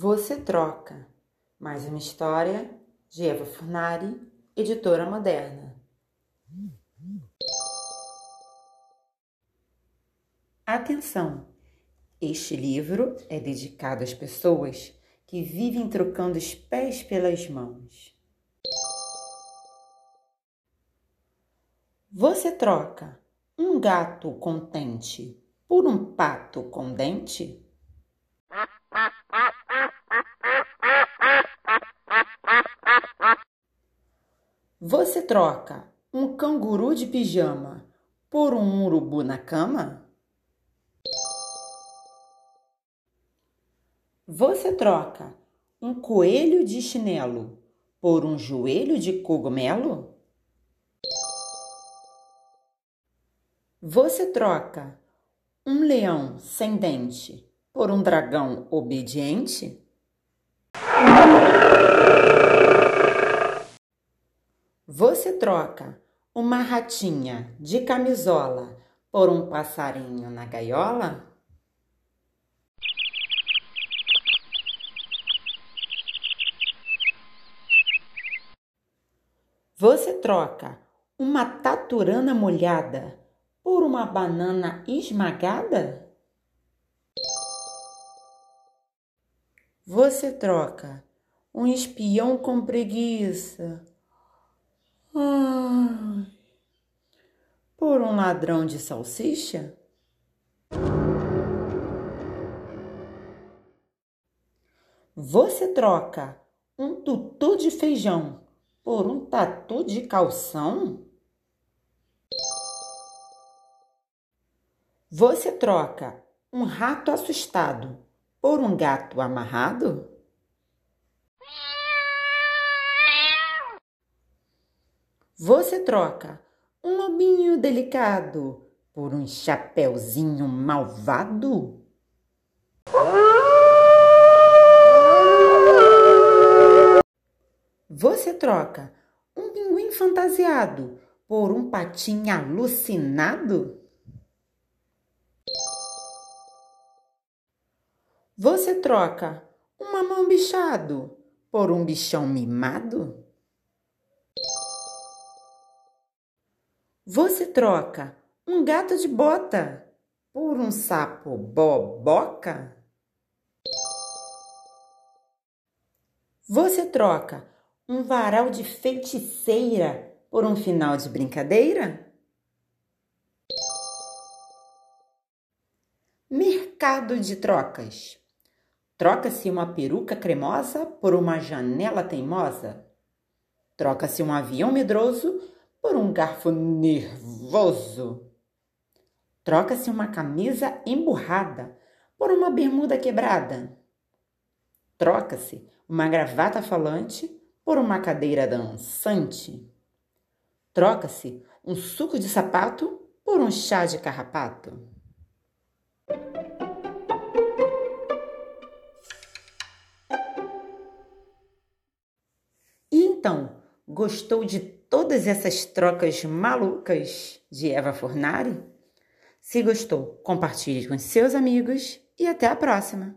Você troca. Mais uma história de Eva Furnari, editora moderna. Atenção! Este livro é dedicado às pessoas que vivem trocando os pés pelas mãos. Você troca um gato contente por um pato com dente? Você troca um canguru de pijama por um urubu na cama? Você troca um coelho de chinelo por um joelho de cogumelo? Você troca um leão sem dente por um dragão obediente? Você troca uma ratinha de camisola por um passarinho na gaiola? Você troca uma taturana molhada por uma banana esmagada? Você troca um espião com preguiça ah, por um ladrão de salsicha? Você troca um tutu de feijão por um tatu de calção? Você troca um rato assustado por um gato amarrado? Você troca um lobinho delicado por um chapeuzinho malvado? Você troca um pinguim fantasiado por um patinho alucinado? Você troca um mamão bichado por um bichão mimado? Você troca um gato de bota por um sapo boboca? Você troca um varal de feiticeira por um final de brincadeira? Mercado de trocas. Troca-se uma peruca cremosa por uma janela teimosa. Troca-se um avião medroso por um garfo nervoso. Troca-se uma camisa emburrada por uma bermuda quebrada. Troca-se uma gravata falante por uma cadeira dançante. Troca-se um suco de sapato por um chá de carrapato. Então, gostou de todas essas trocas malucas de Eva Fornari? Se gostou, compartilhe com seus amigos e até a próxima!